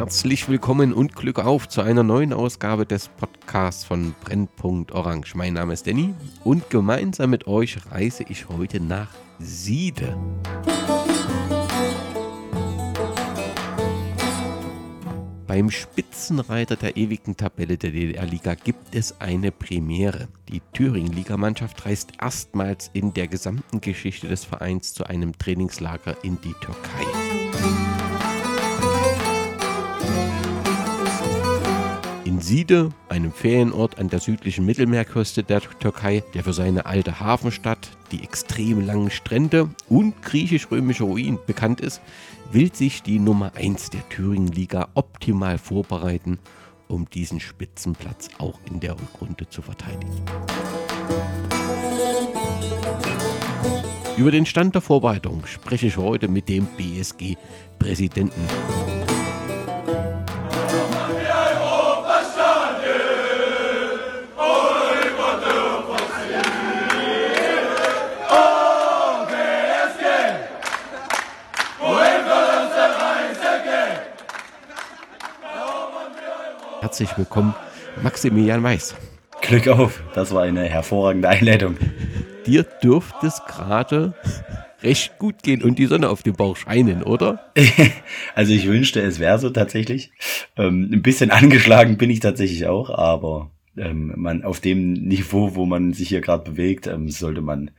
herzlich willkommen und Glück auf zu einer neuen Ausgabe des Podcasts von Brennpunkt Orange. Mein Name ist Danny und gemeinsam mit euch reise ich heute nach Siede. Beim Spitzenreiter der ewigen Tabelle der DDR-Liga gibt es eine Premiere. Die Thüringen-Ligamannschaft reist erstmals in der gesamten Geschichte des Vereins zu einem Trainingslager in die Türkei. In Siede, einem Ferienort an der südlichen Mittelmeerküste der Türkei, der für seine alte Hafenstadt, die extrem langen Strände und griechisch-römische Ruinen bekannt ist, will sich die Nummer 1 der Thüringen-Liga optimal vorbereiten, um diesen Spitzenplatz auch in der Rückrunde zu verteidigen. Über den Stand der Vorbereitung spreche ich heute mit dem BSG-Präsidenten. Herzlich willkommen, Maximilian Weiß. Glück auf, das war eine hervorragende Einleitung. Dir dürfte es gerade recht gut gehen und die Sonne auf dem Bauch scheinen, oder? also ich wünschte, es wäre so tatsächlich. Ähm, ein bisschen angeschlagen bin ich tatsächlich auch, aber ähm, man auf dem Niveau, wo man sich hier gerade bewegt, ähm, sollte man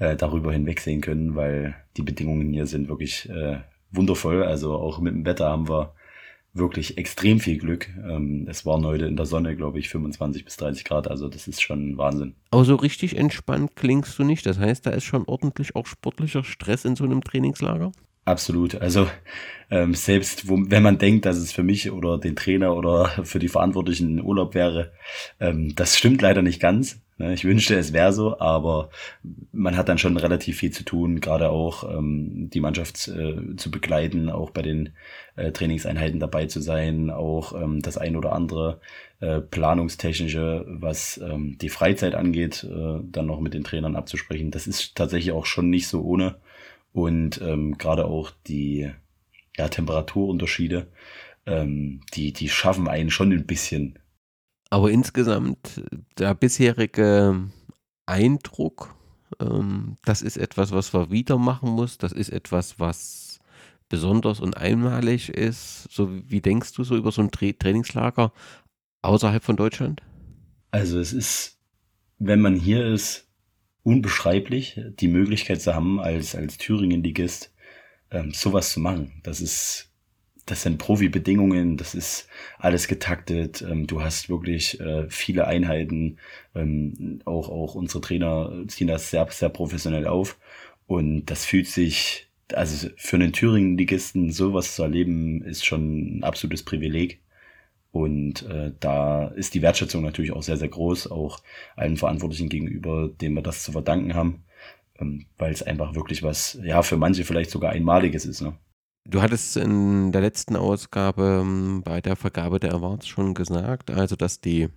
äh, darüber hinwegsehen können, weil die Bedingungen hier sind wirklich äh, wundervoll. Also auch mit dem Wetter haben wir wirklich extrem viel Glück. Ähm, es waren heute in der Sonne, glaube ich, 25 bis 30 Grad. Also das ist schon Wahnsinn. Aber so richtig entspannt klingst du nicht. Das heißt, da ist schon ordentlich auch sportlicher Stress in so einem Trainingslager? Absolut. Also ähm, selbst wo, wenn man denkt, dass es für mich oder den Trainer oder für die Verantwortlichen Urlaub wäre, ähm, das stimmt leider nicht ganz. Ne? Ich wünschte, es wäre so, aber man hat dann schon relativ viel zu tun, gerade auch ähm, die Mannschaft äh, zu begleiten, auch bei den äh, Trainingseinheiten dabei zu sein, auch ähm, das ein oder andere äh, planungstechnische, was ähm, die Freizeit angeht, äh, dann noch mit den Trainern abzusprechen. Das ist tatsächlich auch schon nicht so ohne. Und ähm, gerade auch die ja, Temperaturunterschiede, ähm, die, die schaffen einen schon ein bisschen. Aber insgesamt der bisherige Eindruck, ähm, das ist etwas, was man wieder machen muss. Das ist etwas, was besonders und einmalig ist. So wie denkst du so über so ein Tra Trainingslager außerhalb von Deutschland? Also es ist, wenn man hier ist, unbeschreiblich, die Möglichkeit zu haben, als, als Thüringen-Ligist ähm, sowas zu machen. Das ist, das sind Profi-Bedingungen, das ist alles getaktet. Ähm, du hast wirklich äh, viele Einheiten. Ähm, auch, auch unsere Trainer ziehen das sehr, sehr professionell auf. Und das fühlt sich, also für einen Thüringen-Ligisten sowas zu erleben, ist schon ein absolutes Privileg. Und äh, da ist die Wertschätzung natürlich auch sehr, sehr groß, auch allen Verantwortlichen gegenüber, denen wir das zu verdanken haben, ähm, weil es einfach wirklich was, ja, für manche vielleicht sogar Einmaliges ist. Ne? Du hattest in der letzten Ausgabe ähm, bei der Vergabe der Awards schon gesagt, also dass die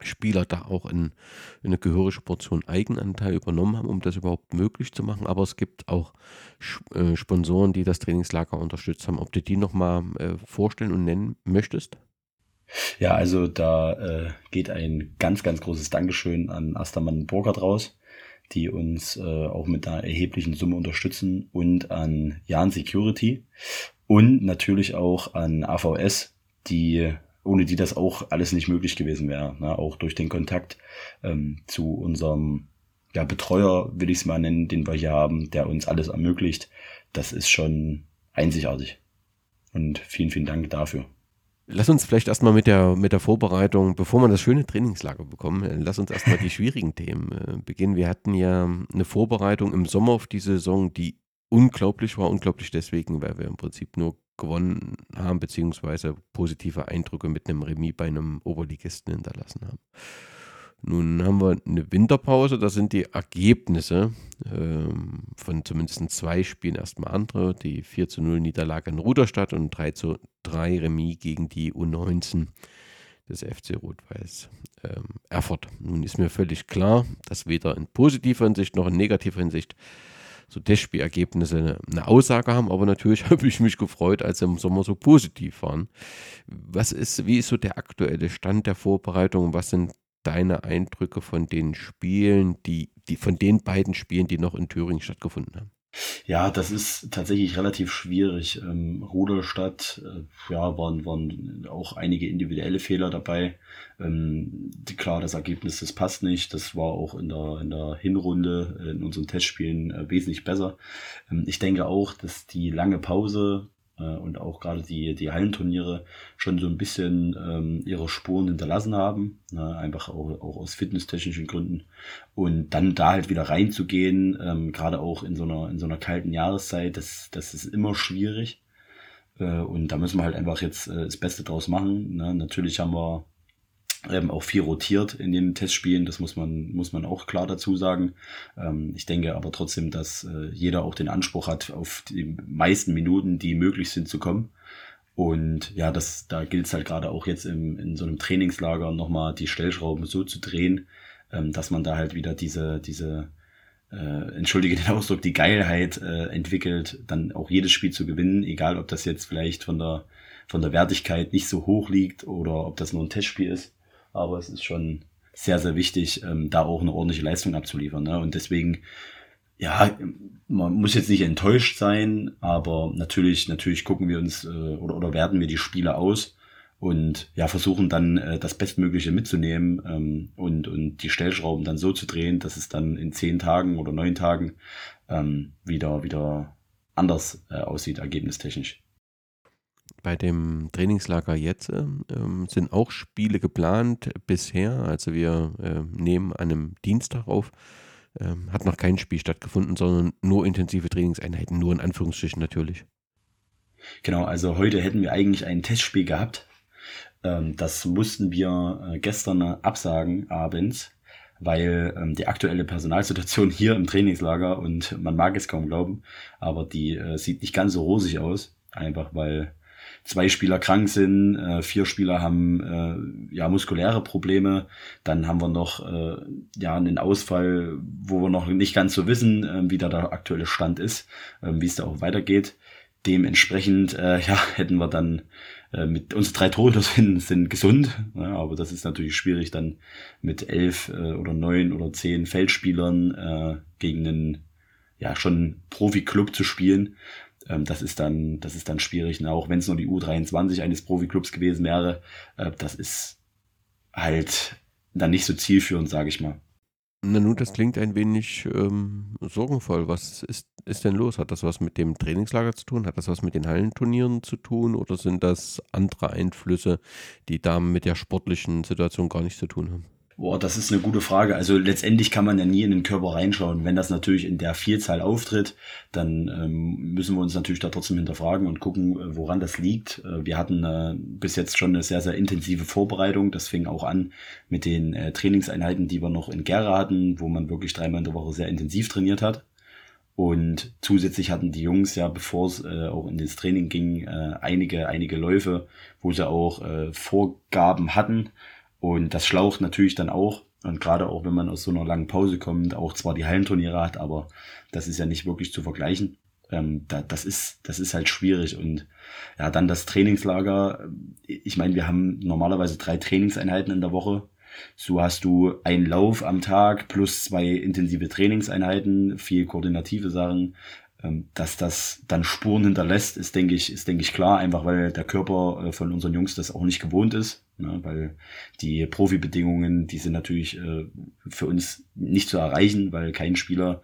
Spieler da auch in, in eine gehörige Portion Eigenanteil übernommen haben, um das überhaupt möglich zu machen. Aber es gibt auch äh, Sponsoren, die das Trainingslager unterstützt haben. Ob du die nochmal äh, vorstellen und nennen möchtest? Ja, also da äh, geht ein ganz, ganz großes Dankeschön an Astermann Burkhardt raus, die uns äh, auch mit einer erheblichen Summe unterstützen und an Jan Security und natürlich auch an AVS, die ohne die das auch alles nicht möglich gewesen wäre. Ne? Auch durch den Kontakt ähm, zu unserem ja, Betreuer, will ich es mal nennen, den wir hier haben, der uns alles ermöglicht. Das ist schon einzigartig. Und vielen, vielen Dank dafür. Lass uns vielleicht erstmal mit der, mit der Vorbereitung, bevor wir das schöne Trainingslager bekommen, äh, lass uns erstmal die schwierigen Themen äh, beginnen. Wir hatten ja eine Vorbereitung im Sommer auf die Saison, die unglaublich war. Unglaublich deswegen, weil wir im Prinzip nur gewonnen haben, beziehungsweise positive Eindrücke mit einem Remis bei einem Oberligisten hinterlassen haben. Nun haben wir eine Winterpause, da sind die Ergebnisse ähm, von zumindest zwei Spielen erstmal andere. Die 4 zu 0 Niederlage in Ruderstadt und 3 zu 3 Remis gegen die U19 des FC Rot-Weiß ähm, Erfurt. Nun ist mir völlig klar, dass weder in positiver Hinsicht noch in negativer Hinsicht so Testspielergebnisse eine, eine Aussage haben, aber natürlich habe ich mich gefreut, als sie im Sommer so positiv waren. Was ist, wie ist so der aktuelle Stand der Vorbereitung? Was sind deine Eindrücke von den Spielen, die, die von den beiden Spielen, die noch in Thüringen stattgefunden haben? Ja, das ist tatsächlich relativ schwierig. Ähm, Rudolstadt, äh, ja, waren, waren auch einige individuelle Fehler dabei. Ähm, klar, das Ergebnis, das passt nicht. Das war auch in der, in der Hinrunde, äh, in unseren Testspielen äh, wesentlich besser. Ähm, ich denke auch, dass die lange Pause und auch gerade die, die Hallenturniere schon so ein bisschen ähm, ihre Spuren hinterlassen haben, ne, einfach auch, auch aus fitnesstechnischen Gründen. Und dann da halt wieder reinzugehen, ähm, gerade auch in so einer, in so einer kalten Jahreszeit, das, das ist immer schwierig. Äh, und da müssen wir halt einfach jetzt äh, das Beste draus machen. Ne? Natürlich haben wir ähm, auch viel rotiert in den Testspielen, das muss man, muss man auch klar dazu sagen. Ähm, ich denke aber trotzdem, dass äh, jeder auch den Anspruch hat, auf die meisten Minuten, die möglich sind, zu kommen. Und ja, das, da gilt es halt gerade auch jetzt im, in so einem Trainingslager nochmal die Stellschrauben so zu drehen, ähm, dass man da halt wieder diese, diese äh, entschuldige den Ausdruck, die Geilheit äh, entwickelt, dann auch jedes Spiel zu gewinnen, egal ob das jetzt vielleicht von der, von der Wertigkeit nicht so hoch liegt oder ob das nur ein Testspiel ist aber es ist schon sehr, sehr wichtig, ähm, da auch eine ordentliche Leistung abzuliefern. Ne? Und deswegen, ja, man muss jetzt nicht enttäuscht sein, aber natürlich, natürlich gucken wir uns äh, oder, oder werten wir die Spiele aus und ja, versuchen dann äh, das Bestmögliche mitzunehmen ähm, und, und die Stellschrauben dann so zu drehen, dass es dann in zehn Tagen oder neun Tagen ähm, wieder, wieder anders äh, aussieht, ergebnistechnisch. Bei dem Trainingslager jetzt ähm, sind auch Spiele geplant bisher. Also wir äh, nehmen an einem Dienstag auf. Ähm, hat noch kein Spiel stattgefunden, sondern nur intensive Trainingseinheiten, nur in Anführungsstrichen natürlich. Genau, also heute hätten wir eigentlich ein Testspiel gehabt. Ähm, das mussten wir äh, gestern absagen abends, weil ähm, die aktuelle Personalsituation hier im Trainingslager und man mag es kaum glauben, aber die äh, sieht nicht ganz so rosig aus, einfach weil zwei Spieler krank sind, äh, vier Spieler haben äh, ja muskuläre Probleme, dann haben wir noch äh, ja einen Ausfall, wo wir noch nicht ganz so wissen, äh, wie da der aktuelle Stand ist, äh, wie es da auch weitergeht. Dementsprechend äh, ja hätten wir dann äh, mit unsere drei Torhüter sind, sind gesund, ja, aber das ist natürlich schwierig dann mit elf äh, oder neun oder zehn Feldspielern äh, gegen einen ja schon Profi-Club zu spielen ähm, das ist dann, das ist dann schwierig. Ne? Auch wenn es nur die U23 eines Profiklubs gewesen wäre, äh, das ist halt dann nicht so zielführend, sage ich mal. Na nun, das klingt ein wenig ähm, sorgenvoll. Was ist, ist denn los? Hat das was mit dem Trainingslager zu tun? Hat das was mit den Hallenturnieren zu tun? Oder sind das andere Einflüsse, die da mit der sportlichen Situation gar nichts zu tun haben? Boah, das ist eine gute Frage. Also letztendlich kann man ja nie in den Körper reinschauen. Wenn das natürlich in der Vielzahl auftritt, dann ähm, müssen wir uns natürlich da trotzdem hinterfragen und gucken, äh, woran das liegt. Äh, wir hatten äh, bis jetzt schon eine sehr, sehr intensive Vorbereitung. Das fing auch an mit den äh, Trainingseinheiten, die wir noch in Gera hatten, wo man wirklich dreimal in der Woche sehr intensiv trainiert hat. Und zusätzlich hatten die Jungs ja, bevor es äh, auch in das Training ging, äh, einige, einige Läufe, wo sie auch Vorgaben hatten und das schlaucht natürlich dann auch. Und gerade auch, wenn man aus so einer langen Pause kommt, auch zwar die Hallenturniere hat, aber das ist ja nicht wirklich zu vergleichen. Ähm, da, das, ist, das ist halt schwierig. Und ja, dann das Trainingslager. Ich meine, wir haben normalerweise drei Trainingseinheiten in der Woche. So hast du einen Lauf am Tag plus zwei intensive Trainingseinheiten, viel koordinative Sachen, dass das dann Spuren hinterlässt, ist, denke ich, ist, denke ich, klar, einfach weil der Körper äh, von unseren Jungs das auch nicht gewohnt ist. Ne? Weil die Profibedingungen, die sind natürlich äh, für uns nicht zu erreichen, weil kein Spieler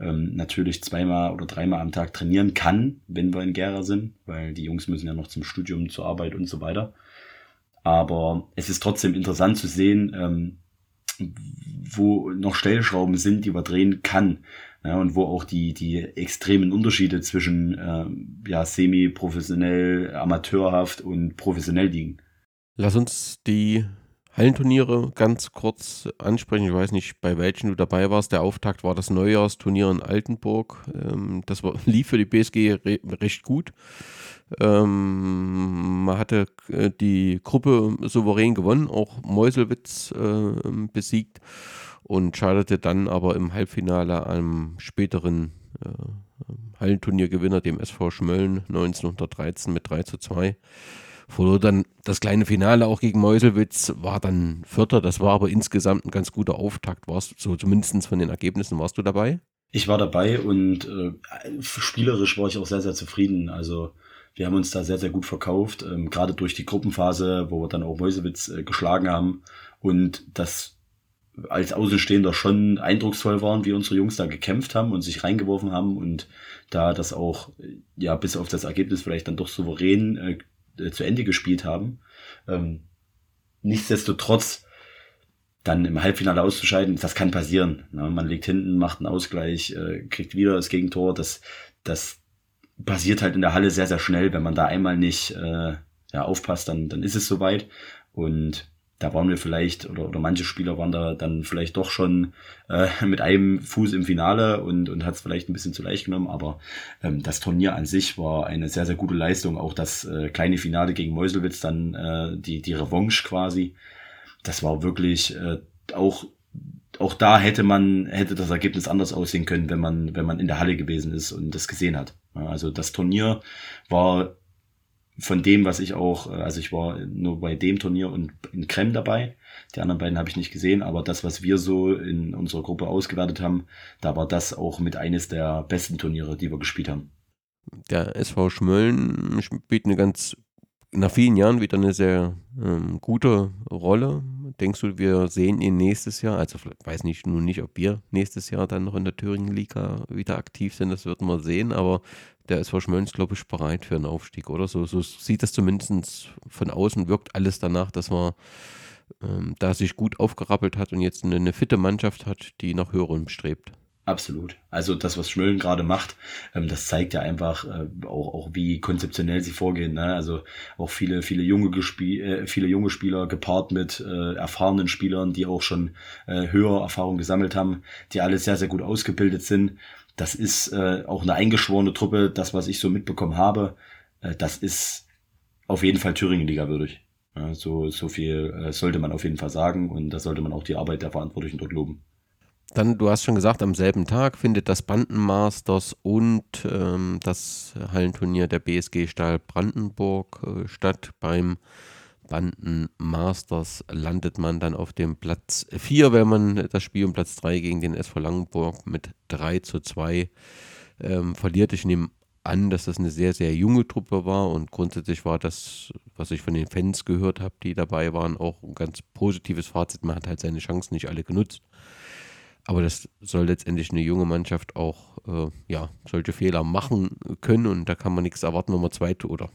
ähm, natürlich zweimal oder dreimal am Tag trainieren kann, wenn wir in Gera sind, weil die Jungs müssen ja noch zum Studium, zur Arbeit und so weiter. Aber es ist trotzdem interessant zu sehen, ähm, wo noch Stellschrauben sind, die man drehen kann. Ja, und wo auch die, die extremen Unterschiede zwischen äh, ja, semi-professionell, amateurhaft und professionell liegen. Lass uns die Hallenturniere ganz kurz ansprechen. Ich weiß nicht, bei welchen du dabei warst. Der Auftakt war das Neujahrsturnier in Altenburg. Ähm, das war, lief für die BSG re recht gut. Ähm, man hatte äh, die Gruppe souverän gewonnen, auch Meuselwitz äh, besiegt und scheiterte dann aber im Halbfinale am späteren äh, Hallenturniergewinner, dem SV Schmölln 1913 mit 3 zu 2. Verlor dann das kleine Finale auch gegen Meuselwitz, war dann Vierter. Das war aber insgesamt ein ganz guter Auftakt. Warst so zumindest von den Ergebnissen warst du dabei? Ich war dabei und äh, spielerisch war ich auch sehr, sehr zufrieden. Also wir haben uns da sehr, sehr gut verkauft, ähm, gerade durch die Gruppenphase, wo wir dann auch Mäusewitz äh, geschlagen haben und das als Außenstehender schon eindrucksvoll waren, wie unsere Jungs da gekämpft haben und sich reingeworfen haben und da das auch, ja, bis auf das Ergebnis vielleicht dann doch souverän äh, äh, zu Ende gespielt haben. Ähm, nichtsdestotrotz dann im Halbfinale auszuscheiden, das kann passieren. Ne? Man liegt hinten, macht einen Ausgleich, äh, kriegt wieder das Gegentor. Das, das passiert halt in der Halle sehr, sehr schnell. Wenn man da einmal nicht äh, ja, aufpasst, dann, dann ist es soweit. Und da waren wir vielleicht, oder, oder manche Spieler waren da dann vielleicht doch schon äh, mit einem Fuß im Finale und, und hat es vielleicht ein bisschen zu leicht genommen, aber ähm, das Turnier an sich war eine sehr, sehr gute Leistung. Auch das äh, kleine Finale gegen Meuselwitz, dann äh, die, die Revanche quasi, das war wirklich äh, auch auch da hätte man, hätte das Ergebnis anders aussehen können, wenn man, wenn man in der Halle gewesen ist und das gesehen hat. Also das Turnier war von dem, was ich auch, äh, also ich war nur bei dem Turnier und in Krem dabei. Die anderen beiden habe ich nicht gesehen, aber das, was wir so in unserer Gruppe ausgewertet haben, da war das auch mit eines der besten Turniere, die wir gespielt haben. Der SV Schmölln spielt eine ganz, nach vielen Jahren wieder eine sehr ähm, gute Rolle. Denkst du, wir sehen ihn nächstes Jahr? Also weiß nicht nur nicht, ob wir nächstes Jahr dann noch in der Thüringen-Liga wieder aktiv sind, das wird man sehen, aber der SV Schmöllns, glaube ich, bereit für einen Aufstieg, oder? So, so sieht das zumindest von außen, wirkt alles danach, dass man ähm, da sich gut aufgerappelt hat und jetzt eine, eine fitte Mannschaft hat, die nach höherem strebt. Absolut. Also das, was Schmölln gerade macht, ähm, das zeigt ja einfach äh, auch, auch, wie konzeptionell sie vorgehen. Ne? Also auch viele, viele junge, Gespie äh, viele junge Spieler gepaart mit äh, erfahrenen Spielern, die auch schon äh, höhere Erfahrung gesammelt haben, die alle sehr, sehr gut ausgebildet sind das ist äh, auch eine eingeschworene Truppe. Das, was ich so mitbekommen habe, äh, das ist auf jeden Fall Thüringen-Liga würdig. Ja, so, so viel äh, sollte man auf jeden Fall sagen und da sollte man auch die Arbeit der Verantwortlichen dort loben. Dann, du hast schon gesagt, am selben Tag findet das Bandenmasters und ähm, das Hallenturnier der BSG Stahl Brandenburg äh, statt beim Banden Masters landet man dann auf dem Platz 4, wenn man das Spiel um Platz 3 gegen den SV Langenburg mit 3 zu 2 ähm, verliert. Ich nehme an, dass das eine sehr, sehr junge Truppe war und grundsätzlich war das, was ich von den Fans gehört habe, die dabei waren, auch ein ganz positives Fazit. Man hat halt seine Chancen nicht alle genutzt. Aber das soll letztendlich eine junge Mannschaft auch äh, ja, solche Fehler machen können und da kann man nichts erwarten, wenn man zwei oder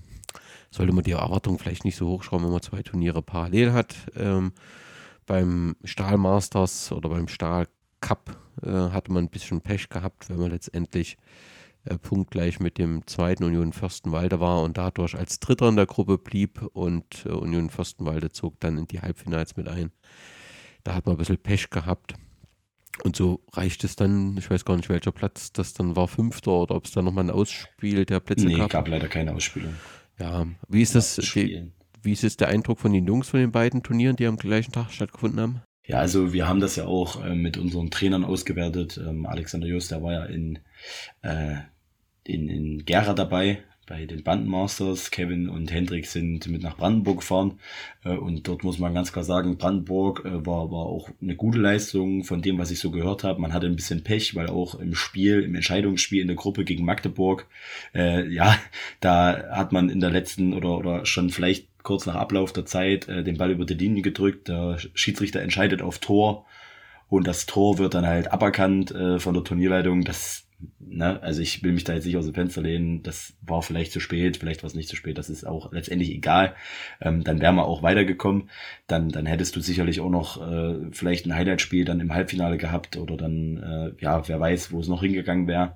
sollte man die Erwartungen vielleicht nicht so hochschrauben, wenn man zwei Turniere parallel hat. Ähm, beim Stahlmasters oder beim Stahl Cup äh, hatte man ein bisschen Pech gehabt, wenn man letztendlich äh, punktgleich mit dem zweiten Union Fürstenwalde war und dadurch als Dritter in der Gruppe blieb und äh, Union Fürstenwalde zog dann in die Halbfinals mit ein. Da hat man ein bisschen Pech gehabt. Und so reicht es dann, ich weiß gar nicht, welcher Platz das dann war, fünfter oder ob es da nochmal ein Ausspiel der Plätze nee, gab. Nee, gab leider keine Ausspielung. Ja, wie ist das, die, wie ist es der Eindruck von den Jungs von den beiden Turnieren, die am gleichen Tag stattgefunden haben? Ja, also wir haben das ja auch äh, mit unseren Trainern ausgewertet. Ähm, Alexander Jost, der war ja in, äh, in, in Gera dabei, bei den Bandenmasters. Kevin und Hendrik sind mit nach Brandenburg gefahren. Äh, und dort muss man ganz klar sagen, Brandenburg äh, war, war auch eine gute Leistung von dem, was ich so gehört habe. Man hatte ein bisschen Pech, weil auch im Spiel, im Entscheidungsspiel in der Gruppe gegen Magdeburg, äh, ja, da hat man in der letzten oder, oder schon vielleicht kurz nach Ablauf der Zeit äh, den Ball über die Linie gedrückt. Der Schiedsrichter entscheidet auf Tor. Und das Tor wird dann halt aberkannt äh, von der Turnierleitung. Das ne, also ich will mich da jetzt nicht aus dem Fenster lehnen, das war vielleicht zu spät, vielleicht war es nicht zu spät, das ist auch letztendlich egal. Ähm, dann wären wir auch weitergekommen. Dann, dann hättest du sicherlich auch noch äh, vielleicht ein Highlight-Spiel dann im Halbfinale gehabt oder dann, äh, ja, wer weiß, wo es noch hingegangen wäre.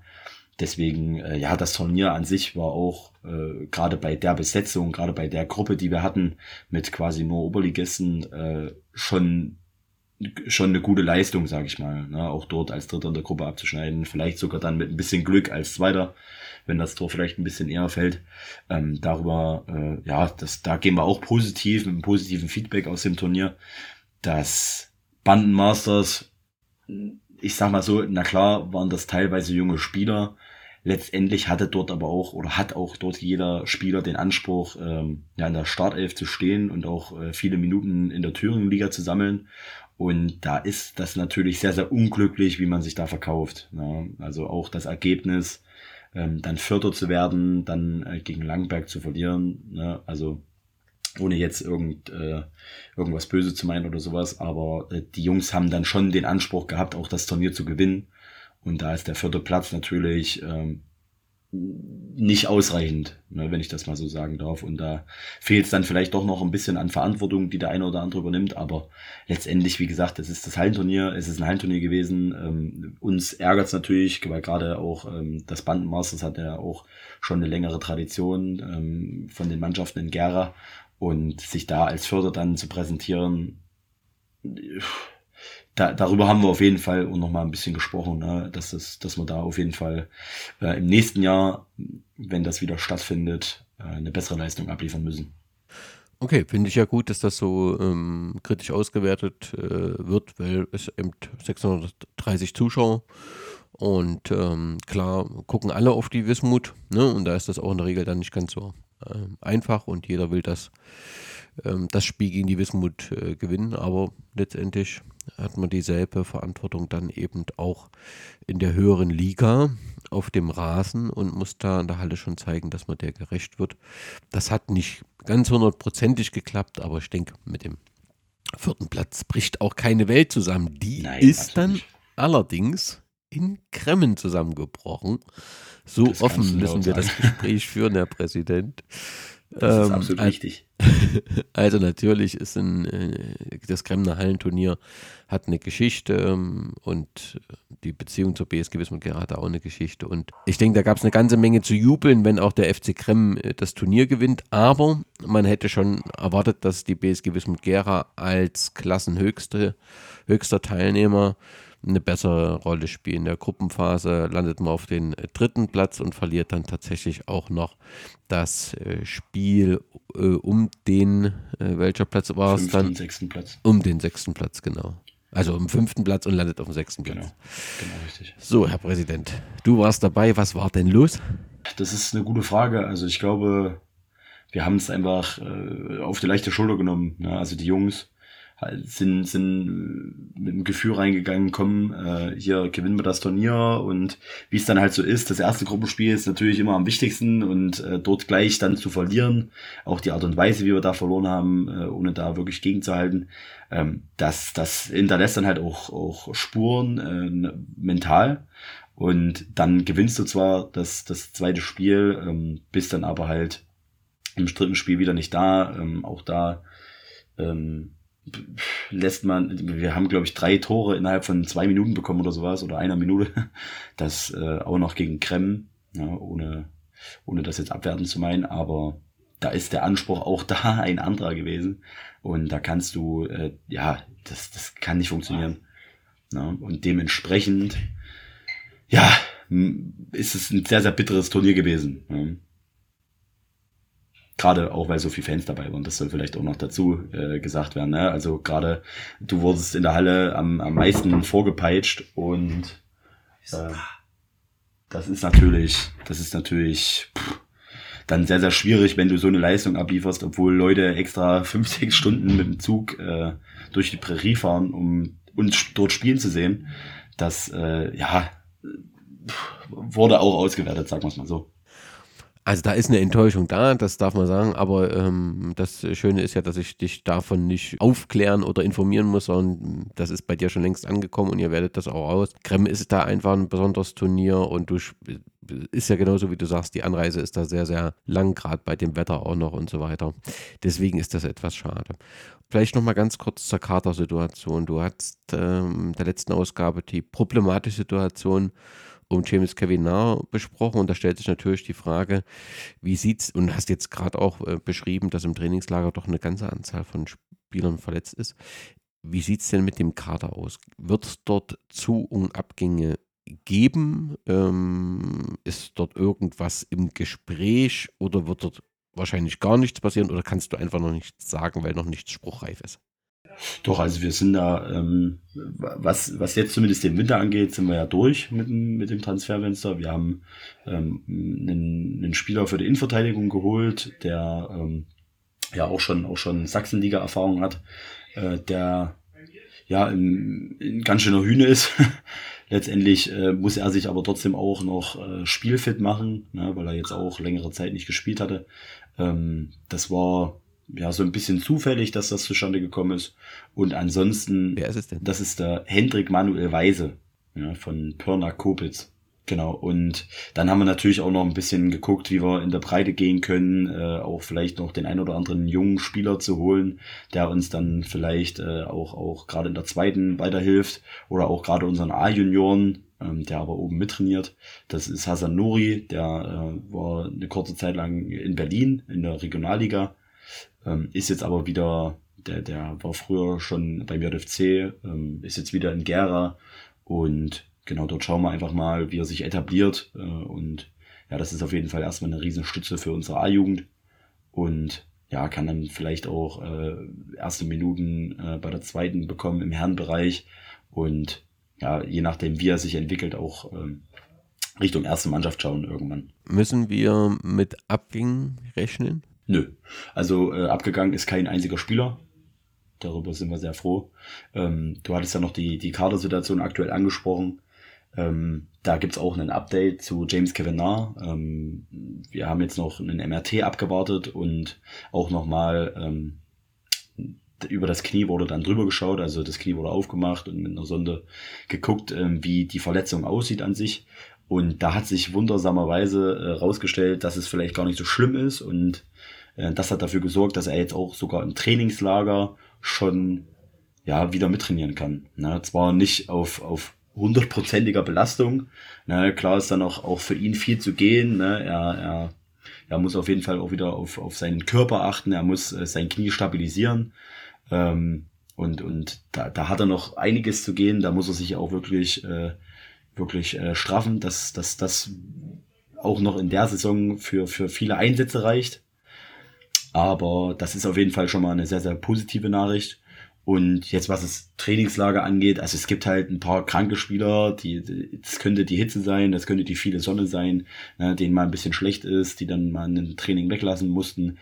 Deswegen, äh, ja, das Turnier an sich war auch äh, gerade bei der Besetzung, gerade bei der Gruppe, die wir hatten, mit quasi nur Oberligisten, äh, schon schon eine gute Leistung, sage ich mal. Ne? Auch dort als Dritter in der Gruppe abzuschneiden. Vielleicht sogar dann mit ein bisschen Glück als Zweiter, wenn das Tor vielleicht ein bisschen eher fällt. Ähm, darüber, äh, ja, das, da gehen wir auch positiv, mit einem positiven Feedback aus dem Turnier. Das Bandenmasters ich sag mal so, na klar waren das teilweise junge Spieler. Letztendlich hatte dort aber auch oder hat auch dort jeder Spieler den Anspruch, ähm, ja, in der Startelf zu stehen und auch äh, viele Minuten in der Thüringen-Liga zu sammeln. Und da ist das natürlich sehr, sehr unglücklich, wie man sich da verkauft. Ja. Also auch das Ergebnis, ähm, dann Vierter zu werden, dann äh, gegen Langberg zu verlieren. Ne? Also ohne jetzt irgend, äh, irgendwas Böse zu meinen oder sowas, aber äh, die Jungs haben dann schon den Anspruch gehabt, auch das Turnier zu gewinnen. Und da ist der vierte Platz natürlich ähm, nicht ausreichend, ne, wenn ich das mal so sagen darf. Und da fehlt es dann vielleicht doch noch ein bisschen an Verantwortung, die der eine oder andere übernimmt. Aber letztendlich, wie gesagt, es ist das Hallenturnier, es ist ein Hallenturnier gewesen. Ähm, uns ärgert es natürlich, weil gerade auch ähm, das Bandenmasters hat ja auch schon eine längere Tradition ähm, von den Mannschaften in Gera. Und sich da als Förder dann zu präsentieren, da, darüber haben wir auf jeden Fall noch mal ein bisschen gesprochen, ne? dass, das, dass wir da auf jeden Fall äh, im nächsten Jahr, wenn das wieder stattfindet, äh, eine bessere Leistung abliefern müssen. Okay, finde ich ja gut, dass das so ähm, kritisch ausgewertet äh, wird, weil es eben 630 Zuschauer und ähm, klar gucken alle auf die Wismut ne? und da ist das auch in der Regel dann nicht ganz so ähm, einfach und jeder will das, ähm, das Spiel gegen die Wismut äh, gewinnen, aber letztendlich hat man dieselbe Verantwortung dann eben auch in der höheren Liga auf dem Rasen und muss da in der Halle schon zeigen, dass man der gerecht wird. Das hat nicht ganz hundertprozentig geklappt, aber ich denke, mit dem vierten Platz bricht auch keine Welt zusammen. Die Nein, ist dann nicht. allerdings in Kremmen zusammengebrochen. So das offen müssen wir sagen. das Gespräch führen, Herr Präsident. Das ähm, ist absolut wichtig. Also natürlich ist ein, äh, das Kremner Hallenturnier hat eine Geschichte ähm, und die Beziehung zur BSG Wismut gerade auch eine Geschichte. Und ich denke, da gab es eine ganze Menge zu jubeln, wenn auch der FC Krem äh, das Turnier gewinnt. Aber man hätte schon erwartet, dass die BSG Wismut Gera als Klassenhöchste, höchster Teilnehmer eine bessere Rolle spielen. In der Gruppenphase landet man auf den äh, dritten Platz und verliert dann tatsächlich auch noch das äh, Spiel äh, um den, welcher Platz war es dann? sechsten Platz. Um den sechsten Platz, genau. Also im fünften Platz und landet auf dem sechsten Platz. Genau, genau richtig. So, Herr Präsident, du warst dabei. Was war denn los? Das ist eine gute Frage. Also ich glaube, wir haben es einfach äh, auf die leichte Schulter genommen. Ne? Also die Jungs sind, sind mit dem Gefühl reingegangen, kommen, äh, hier gewinnen wir das Turnier. Und wie es dann halt so ist, das erste Gruppenspiel ist natürlich immer am wichtigsten und äh, dort gleich dann zu verlieren, auch die Art und Weise, wie wir da verloren haben, äh, ohne da wirklich gegenzuhalten, ähm, das, das hinterlässt dann halt auch, auch Spuren äh, mental. Und dann gewinnst du zwar das, das zweite Spiel, ähm, bist dann aber halt im dritten Spiel wieder nicht da, ähm, auch da ähm, lässt man, wir haben glaube ich drei Tore innerhalb von zwei Minuten bekommen oder sowas oder einer Minute. Das äh, auch noch gegen Krem, ja, ohne, ohne das jetzt abwerten zu meinen, aber da ist der Anspruch auch da ein anderer gewesen und da kannst du, äh, ja, das, das kann nicht funktionieren. Ja, und dementsprechend, ja, ist es ein sehr, sehr bitteres Turnier gewesen. Ja. Gerade auch, weil so viele Fans dabei waren. Das soll vielleicht auch noch dazu äh, gesagt werden. Ne? Also gerade du wurdest in der Halle am, am meisten vorgepeitscht und äh, das ist natürlich, das ist natürlich pff, dann sehr, sehr schwierig, wenn du so eine Leistung ablieferst, obwohl Leute extra fünf, sechs Stunden mit dem Zug äh, durch die Prärie fahren, um uns dort spielen zu sehen. Das, äh, ja, wurde auch ausgewertet, sagen wir es mal so. Also da ist eine Enttäuschung da, das darf man sagen, aber ähm, das Schöne ist ja, dass ich dich davon nicht aufklären oder informieren muss, sondern das ist bei dir schon längst angekommen und ihr werdet das auch aus. Krem ist da einfach ein besonderes Turnier und du ist ja genauso wie du sagst, die Anreise ist da sehr, sehr lang, gerade bei dem Wetter auch noch und so weiter. Deswegen ist das etwas schade. Vielleicht nochmal ganz kurz zur Katersituation. Du hattest ähm, der letzten Ausgabe die problematische Situation um James Kavinar besprochen und da stellt sich natürlich die Frage, wie sieht's und hast jetzt gerade auch äh, beschrieben, dass im Trainingslager doch eine ganze Anzahl von Spielern verletzt ist. Wie sieht es denn mit dem Kader aus? Wird es dort Zu- und Abgänge geben? Ähm, ist dort irgendwas im Gespräch oder wird dort wahrscheinlich gar nichts passieren oder kannst du einfach noch nichts sagen, weil noch nichts spruchreif ist? Doch, also wir sind da, ähm, was, was jetzt zumindest den Winter angeht, sind wir ja durch mit dem, mit dem Transferfenster. Wir haben ähm, einen, einen Spieler für die Innenverteidigung geholt, der ähm, ja auch schon, auch schon Sachsenliga-Erfahrung hat, äh, der ja in, in ganz schöner Hühne ist. Letztendlich äh, muss er sich aber trotzdem auch noch äh, spielfit machen, ne, weil er jetzt auch längere Zeit nicht gespielt hatte. Ähm, das war ja so ein bisschen zufällig, dass das zustande gekommen ist. Und ansonsten, Wer ist es denn? das ist der Hendrik Manuel Weise ja, von Pirna Kopitz. Genau, und dann haben wir natürlich auch noch ein bisschen geguckt, wie wir in der Breite gehen können, äh, auch vielleicht noch den ein oder anderen jungen Spieler zu holen, der uns dann vielleicht äh, auch, auch gerade in der zweiten weiterhilft oder auch gerade unseren A-Junioren, ähm, der aber oben mittrainiert. Das ist Hasan Nouri, der äh, war eine kurze Zeit lang in Berlin in der Regionalliga, ähm, ist jetzt aber wieder, der, der war früher schon beim JFC, ähm, ist jetzt wieder in Gera und genau dort schauen wir einfach mal, wie er sich etabliert. Äh, und ja, das ist auf jeden Fall erstmal eine Riesenstütze für unsere A-Jugend. Und ja, kann dann vielleicht auch äh, erste Minuten äh, bei der zweiten bekommen im Herrenbereich. Und ja, je nachdem, wie er sich entwickelt, auch ähm, Richtung erste Mannschaft schauen irgendwann. Müssen wir mit Abgängen rechnen? Nö. Also äh, abgegangen ist kein einziger Spieler. Darüber sind wir sehr froh. Ähm, du hattest ja noch die, die Kadersituation aktuell angesprochen. Ähm, da gibt's auch ein Update zu James Kavanagh. Ähm, wir haben jetzt noch einen MRT abgewartet und auch nochmal ähm, über das Knie wurde dann drüber geschaut, also das Knie wurde aufgemacht und mit einer Sonde geguckt, ähm, wie die Verletzung aussieht an sich. Und da hat sich wundersamerweise äh, dass es vielleicht gar nicht so schlimm ist. Und äh, das hat dafür gesorgt, dass er jetzt auch sogar im Trainingslager schon ja wieder mittrainieren kann. Ne? Zwar nicht auf, auf hundertprozentiger Belastung. Ne, klar ist dann auch, auch für ihn viel zu gehen. Ne, er, er, er muss auf jeden Fall auch wieder auf, auf seinen Körper achten. Er muss äh, sein Knie stabilisieren. Ähm, und und da, da hat er noch einiges zu gehen. Da muss er sich auch wirklich, äh, wirklich äh, straffen, dass, dass das auch noch in der Saison für, für viele Einsätze reicht. Aber das ist auf jeden Fall schon mal eine sehr, sehr positive Nachricht. Und jetzt, was das Trainingslager angeht, also es gibt halt ein paar kranke Spieler, die, das könnte die Hitze sein, das könnte die viele Sonne sein, ne, denen mal ein bisschen schlecht ist, die dann mal ein Training weglassen mussten.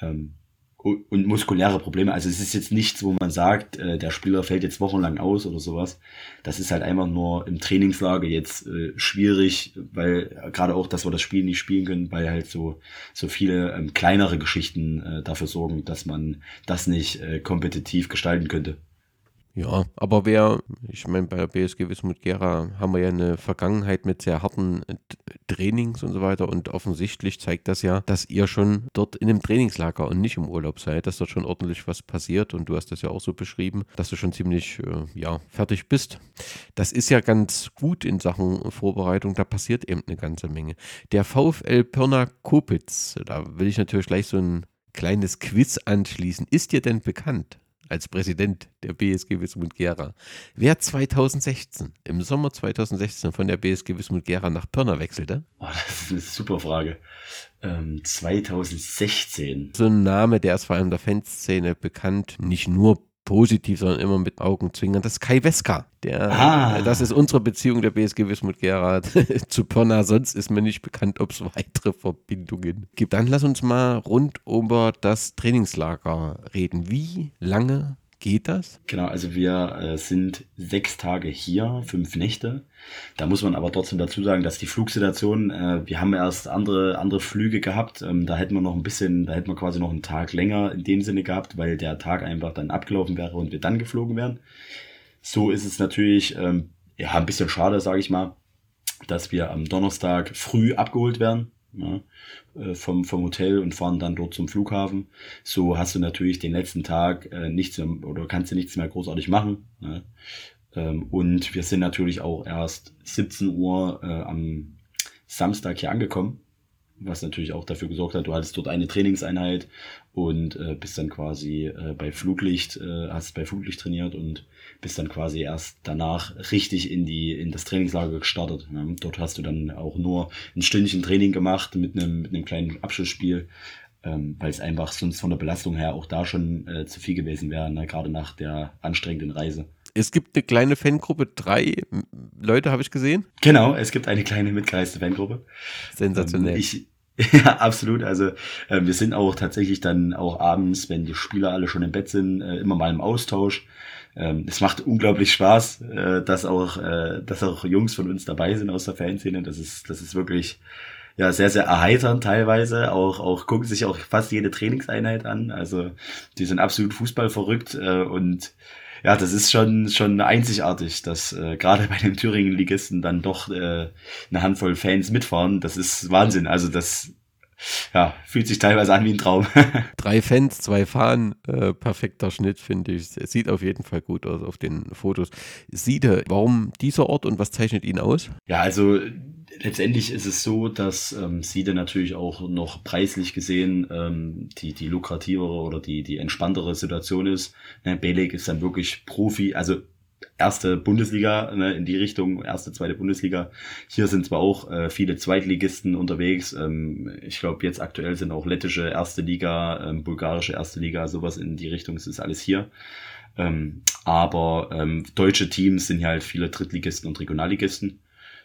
Ähm, und muskuläre Probleme. Also es ist jetzt nichts, wo man sagt, äh, der Spieler fällt jetzt wochenlang aus oder sowas. Das ist halt einfach nur im Trainingslager jetzt äh, schwierig, weil äh, gerade auch, dass wir das Spiel nicht spielen können, weil halt so so viele ähm, kleinere Geschichten äh, dafür sorgen, dass man das nicht äh, kompetitiv gestalten könnte. Ja, aber wer, ich meine, bei der BSG Wismut Gera haben wir ja eine Vergangenheit mit sehr harten äh, Trainings und so weiter und offensichtlich zeigt das ja, dass ihr schon dort in einem Trainingslager und nicht im Urlaub seid, dass dort schon ordentlich was passiert und du hast das ja auch so beschrieben, dass du schon ziemlich, äh, ja, fertig bist. Das ist ja ganz gut in Sachen Vorbereitung, da passiert eben eine ganze Menge. Der VfL Pirna Kopitz, da will ich natürlich gleich so ein kleines Quiz anschließen. Ist dir denn bekannt, als Präsident der BSG Wismut Gera. Wer 2016, im Sommer 2016 von der BSG Wismut Gera nach Pirna wechselte? Oh, das ist eine super Frage. Ähm, 2016. So ein Name, der ist vor allem der Fanszene bekannt, nicht nur positiv, sondern immer mit Augenzwinkern. Das ist Kai Weska. Der, ah. Das ist unsere Beziehung der BSG Wismut Gera zu Pirna. Sonst ist mir nicht bekannt, ob es weitere Verbindungen gibt. Dann lass uns mal rund über das Trainingslager reden. Wie lange Geht das? Genau, also wir äh, sind sechs Tage hier, fünf Nächte. Da muss man aber trotzdem dazu sagen, dass die Flugsituation, äh, wir haben erst andere, andere Flüge gehabt. Ähm, da hätten wir noch ein bisschen, da hätten wir quasi noch einen Tag länger in dem Sinne gehabt, weil der Tag einfach dann abgelaufen wäre und wir dann geflogen wären. So ist es natürlich ähm, ja, ein bisschen schade, sage ich mal, dass wir am Donnerstag früh abgeholt werden. Ja, äh, vom, vom Hotel und fahren dann dort zum Flughafen. So hast du natürlich den letzten Tag äh, nichts mehr, oder kannst du nichts mehr großartig machen. Ne? Ähm, und wir sind natürlich auch erst 17 Uhr äh, am Samstag hier angekommen, was natürlich auch dafür gesorgt hat, du hattest dort eine Trainingseinheit und äh, bist dann quasi äh, bei Fluglicht, äh, hast bei Fluglicht trainiert und bist dann quasi erst danach richtig in die in das Trainingslager gestartet. Ne? Dort hast du dann auch nur ein Stündchen Training gemacht mit einem mit einem kleinen Abschlussspiel. ähm, weil es einfach sonst von der Belastung her auch da schon äh, zu viel gewesen wäre, ne? gerade nach der anstrengenden Reise. Es gibt eine kleine Fangruppe, drei Leute habe ich gesehen. Genau, es gibt eine kleine mitgereiste Fangruppe. Sensationell. Ähm, ich, ja, absolut. Also äh, wir sind auch tatsächlich dann auch abends, wenn die Spieler alle schon im Bett sind, äh, immer mal im Austausch. Ähm, es macht unglaublich Spaß, äh, dass auch, äh, dass auch Jungs von uns dabei sind aus der Fanszene. Das ist, das ist wirklich ja sehr, sehr erheiternd teilweise. Auch, auch gucken sich auch fast jede Trainingseinheit an. Also die sind absolut Fußball verrückt äh, und ja, das ist schon, schon einzigartig, dass äh, gerade bei den Thüringen-Ligisten dann doch äh, eine Handvoll Fans mitfahren. Das ist Wahnsinn. Also das ja, fühlt sich teilweise an wie ein Traum. Drei Fans, zwei Fahnen, äh, perfekter Schnitt, finde ich. Es sieht auf jeden Fall gut aus auf den Fotos. Siede, warum dieser Ort und was zeichnet ihn aus? Ja, also letztendlich ist es so, dass ähm, Siede natürlich auch noch preislich gesehen ähm, die, die lukrativere oder die, die entspanntere Situation ist. Ne, Belek ist dann wirklich Profi, also erste Bundesliga ne, in die Richtung, erste, zweite Bundesliga. Hier sind zwar auch äh, viele Zweitligisten unterwegs. Ähm, ich glaube, jetzt aktuell sind auch lettische erste Liga, ähm, bulgarische erste Liga, sowas in die Richtung. Es ist alles hier. Ähm, aber ähm, deutsche Teams sind hier halt viele Drittligisten und Regionalligisten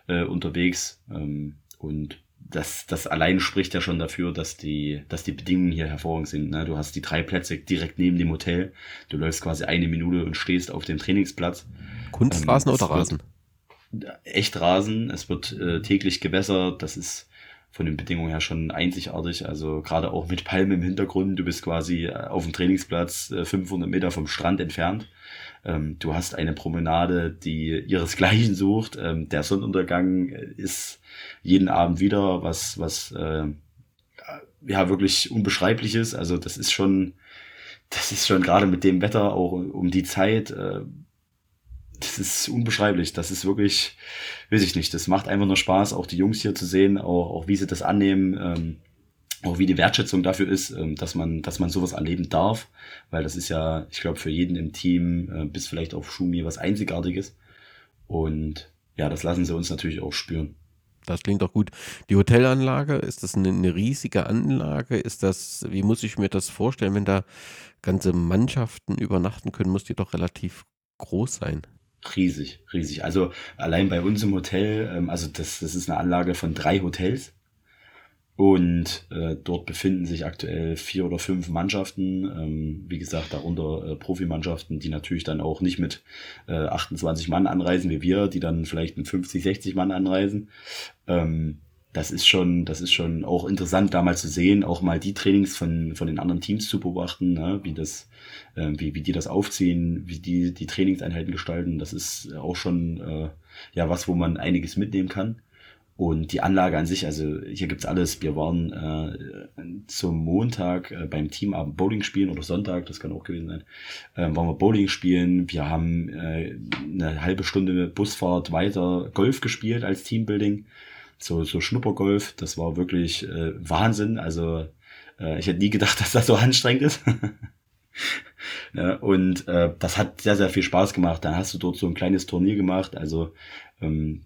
äh, unterwegs. Ähm, und das, das allein spricht ja schon dafür, dass die, dass die Bedingungen hier hervorragend sind. Ne? Du hast die drei Plätze direkt neben dem Hotel. Du läufst quasi eine Minute und stehst auf dem Trainingsplatz. Kunstrasen ähm, oder Rasen? Echt Rasen. Es wird äh, täglich gewässert. Das ist von den Bedingungen her schon einzigartig. Also gerade auch mit Palmen im Hintergrund. Du bist quasi äh, auf dem Trainingsplatz äh, 500 Meter vom Strand entfernt. Ähm, du hast eine Promenade, die ihresgleichen sucht. Ähm, der Sonnenuntergang ist jeden Abend wieder was, was äh, ja wirklich unbeschreiblich ist. Also das ist schon, das ist schon gerade mit dem Wetter auch um die Zeit. Äh, das ist unbeschreiblich. Das ist wirklich, weiß ich nicht. Das macht einfach nur Spaß, auch die Jungs hier zu sehen, auch, auch wie sie das annehmen. Ähm, auch wie die Wertschätzung dafür ist, ähm, dass man, dass man sowas erleben darf, weil das ist ja, ich glaube, für jeden im Team, äh, bis vielleicht auf Schumi, was Einzigartiges. Und ja, das lassen sie uns natürlich auch spüren. Das klingt doch gut. Die Hotelanlage, ist das eine, eine, riesige Anlage? Ist das, wie muss ich mir das vorstellen, wenn da ganze Mannschaften übernachten können, muss die doch relativ groß sein. Riesig, riesig. Also allein bei uns im Hotel, ähm, also das, das ist eine Anlage von drei Hotels. Und äh, dort befinden sich aktuell vier oder fünf Mannschaften, ähm, wie gesagt, darunter äh, Profimannschaften, die natürlich dann auch nicht mit äh, 28 Mann anreisen wie wir, die dann vielleicht mit 50, 60 Mann anreisen. Ähm, das ist schon, das ist schon auch interessant, da mal zu sehen, auch mal die Trainings von, von den anderen Teams zu beobachten, ne, wie das, äh, wie, wie die das aufziehen, wie die die Trainingseinheiten gestalten. Das ist auch schon äh, ja was, wo man einiges mitnehmen kann. Und die Anlage an sich, also hier gibt's alles. Wir waren äh, zum Montag äh, beim Teamabend Bowling spielen oder Sonntag, das kann auch gewesen sein, äh, waren wir Bowling spielen. Wir haben äh, eine halbe Stunde Busfahrt weiter Golf gespielt als Teambuilding, so, so Schnuppergolf. Das war wirklich äh, Wahnsinn. Also äh, ich hätte nie gedacht, dass das so anstrengend ist. ja, und äh, das hat sehr, sehr viel Spaß gemacht. Dann hast du dort so ein kleines Turnier gemacht. Also ähm,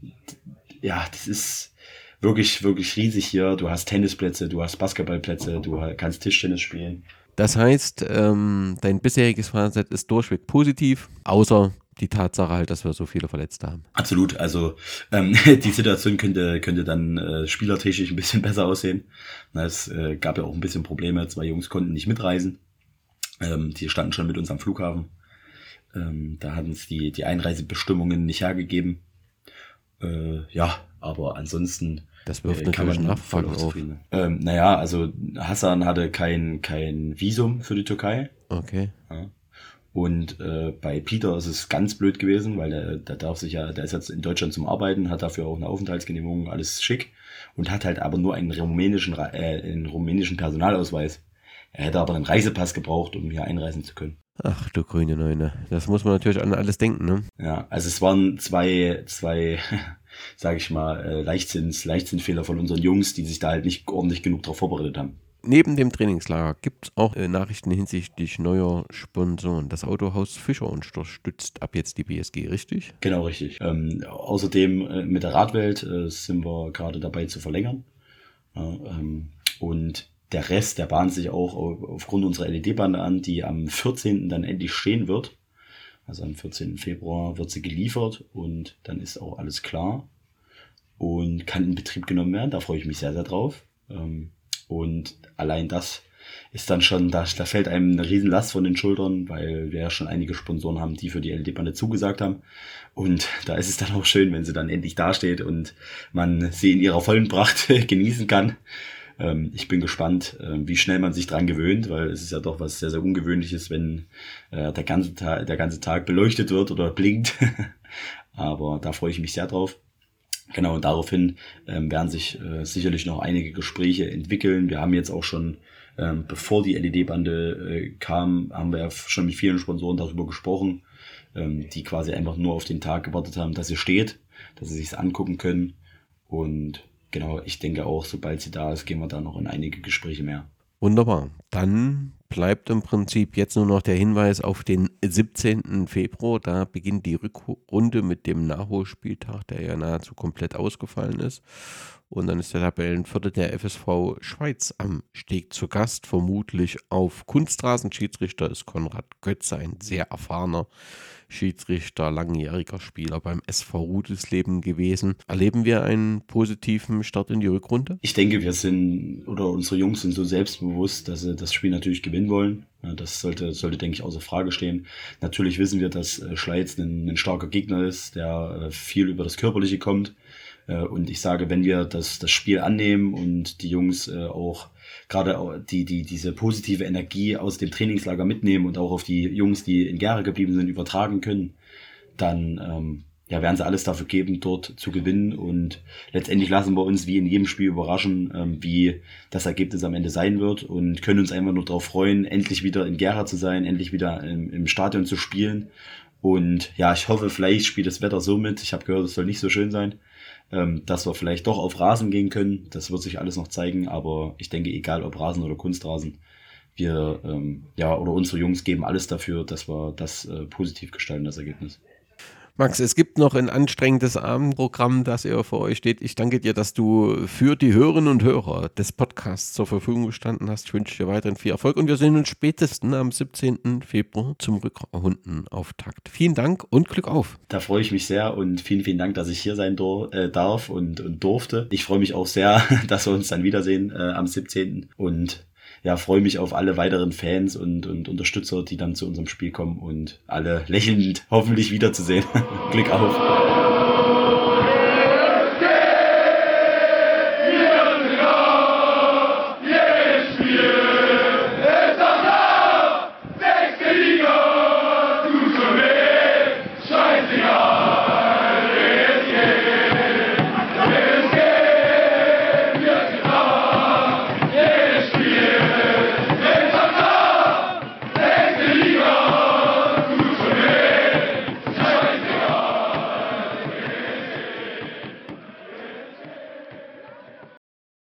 ja, das ist wirklich, wirklich riesig hier. Du hast Tennisplätze, du hast Basketballplätze, du kannst Tischtennis spielen. Das heißt, ähm, dein bisheriges Fazit ist durchweg positiv, außer die Tatsache halt, dass wir so viele Verletzte haben. Absolut. Also ähm, die Situation könnte, könnte dann äh, spielertechnisch ein bisschen besser aussehen. Es äh, gab ja auch ein bisschen Probleme. Zwei Jungs konnten nicht mitreisen. Ähm, die standen schon mit uns am Flughafen. Ähm, da hatten es die, die Einreisebestimmungen nicht hergegeben. Äh, ja, aber ansonsten. Das wirft äh, natürlich Nachfragen auf. Ähm, naja, also Hassan hatte kein, kein Visum für die Türkei. Okay. Ja. Und äh, bei Peter ist es ganz blöd gewesen, weil der, der darf sich ja, der ist jetzt in Deutschland zum Arbeiten, hat dafür auch eine Aufenthaltsgenehmigung, alles schick und hat halt aber nur einen rumänischen, äh, einen rumänischen Personalausweis. Er hätte aber einen Reisepass gebraucht, um hier einreisen zu können. Ach du grüne Neune. Das muss man natürlich an alles denken, ne? Ja, also es waren zwei, zwei, sag ich mal, äh, Leichtsinns, Leichtsinnfehler von unseren Jungs, die sich da halt nicht ordentlich genug darauf vorbereitet haben. Neben dem Trainingslager gibt es auch äh, Nachrichten hinsichtlich neuer Sponsoren. Das Autohaus Fischer unterstützt ab jetzt die BSG, richtig? Genau, richtig. Ähm, außerdem äh, mit der Radwelt äh, sind wir gerade dabei zu verlängern. Ähm, und der Rest, der bahnt sich auch aufgrund unserer LED-Bande an, die am 14. dann endlich stehen wird. Also am 14. Februar wird sie geliefert und dann ist auch alles klar und kann in Betrieb genommen werden. Da freue ich mich sehr, sehr drauf. Ähm, und allein das ist dann schon, da, da fällt einem eine Riesenlast von den Schultern, weil wir ja schon einige Sponsoren haben, die für die LED-Bande zugesagt haben. Und da ist es dann auch schön, wenn sie dann endlich dasteht und man sie in ihrer vollen Pracht genießen kann. Ähm, ich bin gespannt, äh, wie schnell man sich dran gewöhnt, weil es ist ja doch was sehr, sehr Ungewöhnliches, wenn äh, der, ganze Tag, der ganze Tag beleuchtet wird oder blinkt. Aber da freue ich mich sehr drauf. Genau, und daraufhin ähm, werden sich äh, sicherlich noch einige Gespräche entwickeln. Wir haben jetzt auch schon, ähm, bevor die LED-Bande äh, kam, haben wir schon mit vielen Sponsoren darüber gesprochen, ähm, die quasi einfach nur auf den Tag gewartet haben, dass sie steht, dass sie sich angucken können. Und genau, ich denke auch, sobald sie da ist, gehen wir da noch in einige Gespräche mehr. Wunderbar. Dann bleibt im Prinzip jetzt nur noch der Hinweis auf den 17. Februar. Da beginnt die Rückrunde mit dem Nachholspieltag, der ja nahezu komplett ausgefallen ist. Und dann ist der Tabellenviertel der FSV Schweiz am Steg zu Gast, vermutlich auf Kunstrasen. Schiedsrichter ist Konrad Götze, ein sehr erfahrener Schiedsrichter, langjähriger Spieler beim SV Rudelsleben gewesen. Erleben wir einen positiven Start in die Rückrunde? Ich denke, wir sind oder unsere Jungs sind so selbstbewusst, dass sie das Spiel natürlich gewinnen wollen. Das sollte, sollte denke ich, außer Frage stehen. Natürlich wissen wir, dass äh, Schleiz ein, ein starker Gegner ist, der äh, viel über das Körperliche kommt. Äh, und ich sage, wenn wir das, das Spiel annehmen und die Jungs auch gerade die, die, diese positive Energie aus dem Trainingslager mitnehmen und auch auf die Jungs, die in Gera geblieben sind, übertragen können, dann ähm, ja, werden sie alles dafür geben, dort zu gewinnen. Und letztendlich lassen wir uns wie in jedem Spiel überraschen, ähm, wie das Ergebnis am Ende sein wird und können uns einfach nur darauf freuen, endlich wieder in Gera zu sein, endlich wieder im, im Stadion zu spielen. Und ja, ich hoffe, vielleicht spielt das Wetter so mit. Ich habe gehört, es soll nicht so schön sein ähm, dass wir vielleicht doch auf Rasen gehen können. Das wird sich alles noch zeigen, aber ich denke, egal ob Rasen oder Kunstrasen, wir ähm, ja oder unsere Jungs geben alles dafür, dass wir das äh, positiv gestalten, das Ergebnis. Max, es gibt noch ein anstrengendes Abendprogramm, das ihr vor euch steht. Ich danke dir, dass du für die Hörerinnen und Hörer des Podcasts zur Verfügung gestanden hast. Ich wünsche dir weiterhin viel Erfolg und wir sehen uns spätestens am 17. Februar zum Rückrundenauftakt. Vielen Dank und Glück auf. Da freue ich mich sehr und vielen, vielen Dank, dass ich hier sein äh, darf und, und durfte. Ich freue mich auch sehr, dass wir uns dann wiedersehen äh, am 17. und ja, freue mich auf alle weiteren Fans und, und Unterstützer, die dann zu unserem Spiel kommen und alle lächelnd hoffentlich wiederzusehen. Glück auf!